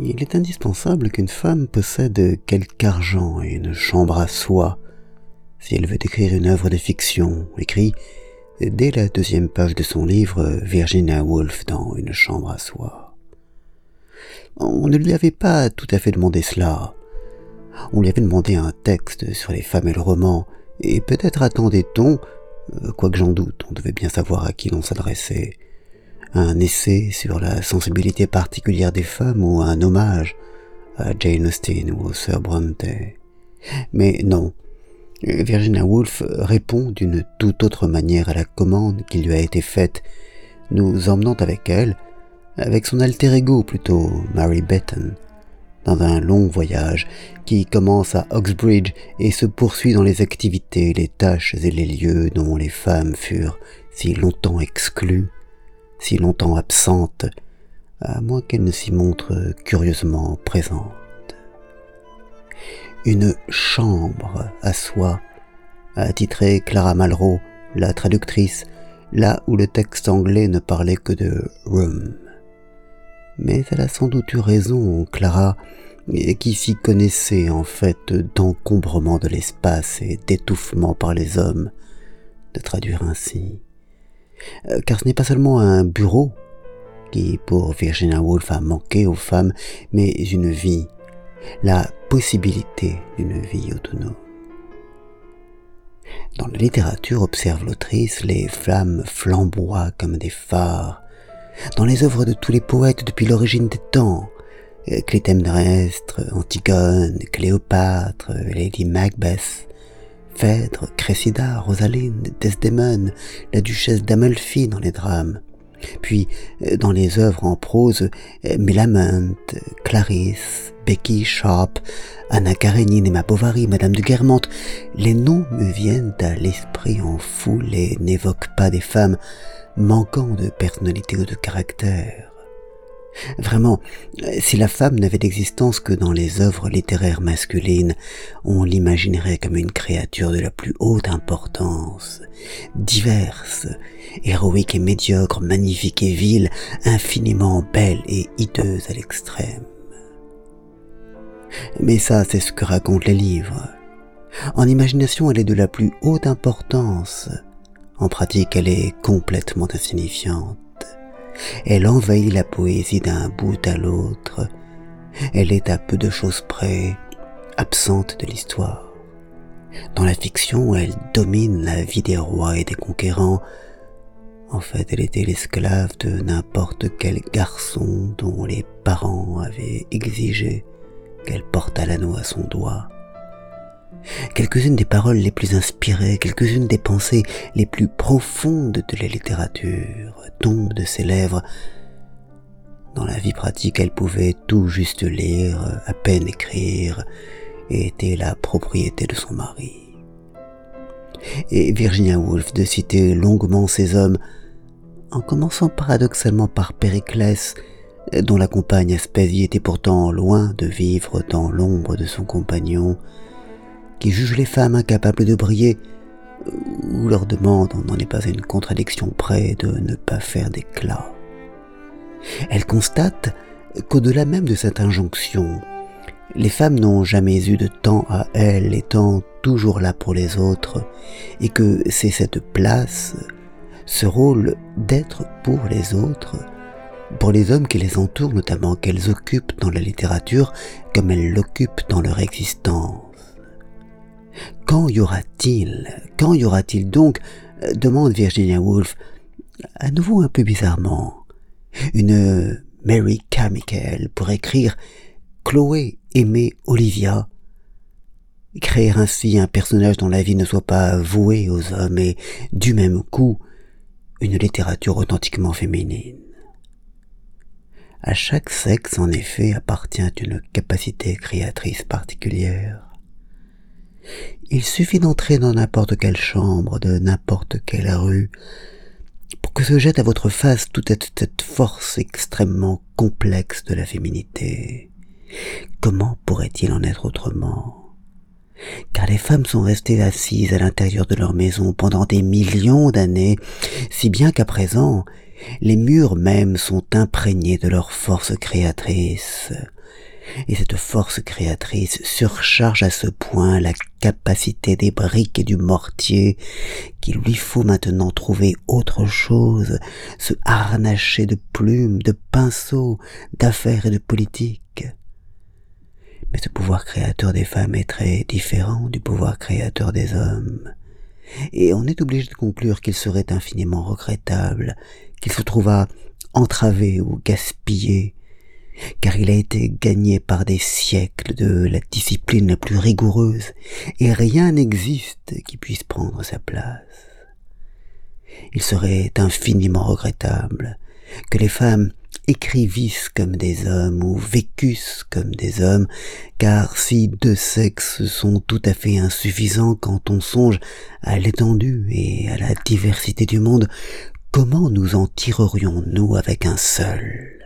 Il est indispensable qu'une femme possède quelque argent et une chambre à soi si elle veut écrire une œuvre de fiction, écrit dès la deuxième page de son livre Virginia Woolf dans une chambre à soi. On ne lui avait pas tout à fait demandé cela. On lui avait demandé un texte sur les femmes et le roman, et peut-être attendait-on, euh, quoique j'en doute, on devait bien savoir à qui l'on s'adressait, un essai sur la sensibilité particulière des femmes ou un hommage à Jane Austen ou au Sir Bronte. Mais non, Virginia Woolf répond d'une toute autre manière à la commande qui lui a été faite, nous emmenant avec elle, avec son alter ego plutôt, Mary Betton, dans un long voyage qui commence à Oxbridge et se poursuit dans les activités, les tâches et les lieux dont les femmes furent si longtemps exclues si longtemps absente, à moins qu'elle ne s'y montre curieusement présente. Une chambre à soi, a titré Clara Malraux, la traductrice, là où le texte anglais ne parlait que de room. Mais elle a sans doute eu raison, Clara, qui s'y connaissait en fait d'encombrement de l'espace et d'étouffement par les hommes, de traduire ainsi. Euh, car ce n'est pas seulement un bureau qui, pour Virginia Woolf, a manqué aux femmes, mais une vie, la possibilité d'une vie autonome. Dans la littérature, observe l'autrice, les flammes flamboient comme des phares. Dans les œuvres de tous les poètes depuis l'origine des temps, euh, Clytemnestre, Antigone, Cléopâtre, Lady Macbeth, Phèdre, Cressida, Rosaline, Desdemone, la duchesse d'Amalfi dans les drames. Puis, euh, dans les œuvres en prose, euh, Mélaminte, Clarisse, Becky Sharp, Anna Karenine, Emma Bovary, Madame de Guermantes, les noms me viennent à l'esprit en foule et n'évoquent pas des femmes manquant de personnalité ou de caractère. Vraiment, si la femme n'avait d'existence que dans les œuvres littéraires masculines, on l'imaginerait comme une créature de la plus haute importance, diverse, héroïque et médiocre, magnifique et vile, infiniment belle et hideuse à l'extrême. Mais ça, c'est ce que racontent les livres. En imagination, elle est de la plus haute importance. En pratique, elle est complètement insignifiante. Elle envahit la poésie d'un bout à l'autre. Elle est à peu de choses près absente de l'histoire. Dans la fiction, elle domine la vie des rois et des conquérants. En fait, elle était l'esclave de n'importe quel garçon dont les parents avaient exigé qu'elle portât l'anneau à son doigt. Quelques-unes des paroles les plus inspirées, quelques-unes des pensées les plus profondes de la littérature tombent de ses lèvres. Dans la vie pratique, elle pouvait tout juste lire, à peine écrire, et était la propriété de son mari. Et Virginia Woolf de citer longuement ces hommes, en commençant paradoxalement par Périclès, dont la compagne Aspésie était pourtant loin de vivre dans l'ombre de son compagnon, qui juge les femmes incapables de briller, ou leur demande, on n'en est pas à une contradiction près, de ne pas faire d'éclat. Elle constate qu'au-delà même de cette injonction, les femmes n'ont jamais eu de temps à elles, étant toujours là pour les autres, et que c'est cette place, ce rôle d'être pour les autres, pour les hommes qui les entourent notamment, qu'elles occupent dans la littérature comme elles l'occupent dans leur existence. Quand y aura-t-il Quand y aura-t-il donc demande Virginia Woolf, à nouveau un peu bizarrement, une Mary Carmichael pour écrire Chloé aimer Olivia, créer ainsi un personnage dont la vie ne soit pas vouée aux hommes et du même coup une littérature authentiquement féminine. À chaque sexe, en effet, appartient une capacité créatrice particulière. Il suffit d'entrer dans n'importe quelle chambre, de n'importe quelle rue, pour que se jette à votre face toute cette force extrêmement complexe de la féminité. Comment pourrait-il en être autrement? Car les femmes sont restées assises à l'intérieur de leur maison pendant des millions d'années, si bien qu'à présent, les murs mêmes sont imprégnés de leur force créatrice, Et cette force créatrice surcharge à ce point la capacité des briques et du mortier qu'il lui faut maintenant trouver autre chose, se harnacher de plumes, de pinceaux, d'affaires et de politique. Mais ce pouvoir créateur des femmes est très différent du pouvoir créateur des hommes. Et on est obligé de conclure qu'il serait infiniment regrettable qu'il se trouvât entravé ou gaspillé car il a été gagné par des siècles de la discipline la plus rigoureuse, et rien n'existe qui puisse prendre sa place. Il serait infiniment regrettable que les femmes écrivissent comme des hommes ou vécussent comme des hommes, car si deux sexes sont tout à fait insuffisants quand on songe à l'étendue et à la diversité du monde, comment nous en tirerions-nous avec un seul?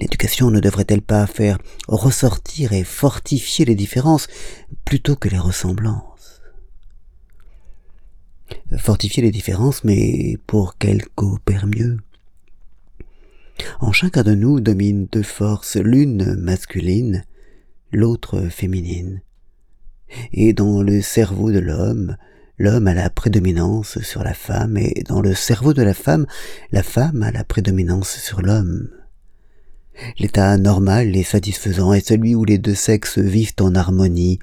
L'éducation ne devrait-elle pas faire ressortir et fortifier les différences plutôt que les ressemblances? Fortifier les différences, mais pour qu'elles coopèrent mieux? En chacun de nous dominent deux forces, l'une masculine, l'autre féminine. Et dans le cerveau de l'homme, l'homme a la prédominance sur la femme, et dans le cerveau de la femme, la femme a la prédominance sur l'homme. L'état normal et satisfaisant est celui où les deux sexes vivent en harmonie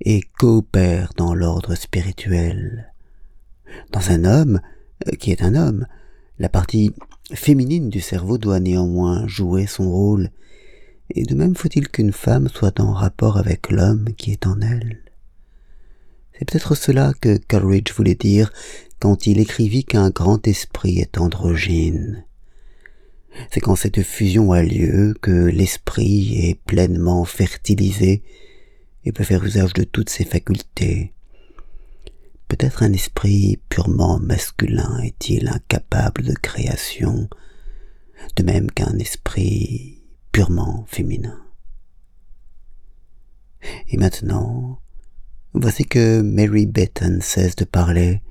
et coopèrent dans l'ordre spirituel. Dans un homme, euh, qui est un homme, la partie féminine du cerveau doit néanmoins jouer son rôle, et de même faut-il qu'une femme soit en rapport avec l'homme qui est en elle. C'est peut-être cela que Coleridge voulait dire quand il écrivit qu'un grand esprit est androgyne c'est quand cette fusion a lieu que l'esprit est pleinement fertilisé et peut faire usage de toutes ses facultés. Peut-être un esprit purement masculin est-il incapable de création, de même qu'un esprit purement féminin. Et maintenant, voici que Mary Betton cesse de parler.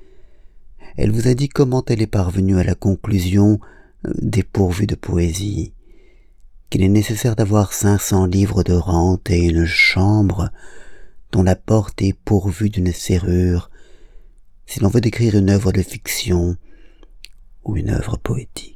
Elle vous a dit comment elle est parvenue à la conclusion dépourvu de poésie, qu'il est nécessaire d'avoir cinq cents livres de rente et une chambre dont la porte est pourvue d'une serrure si l'on veut décrire une œuvre de fiction ou une œuvre poétique.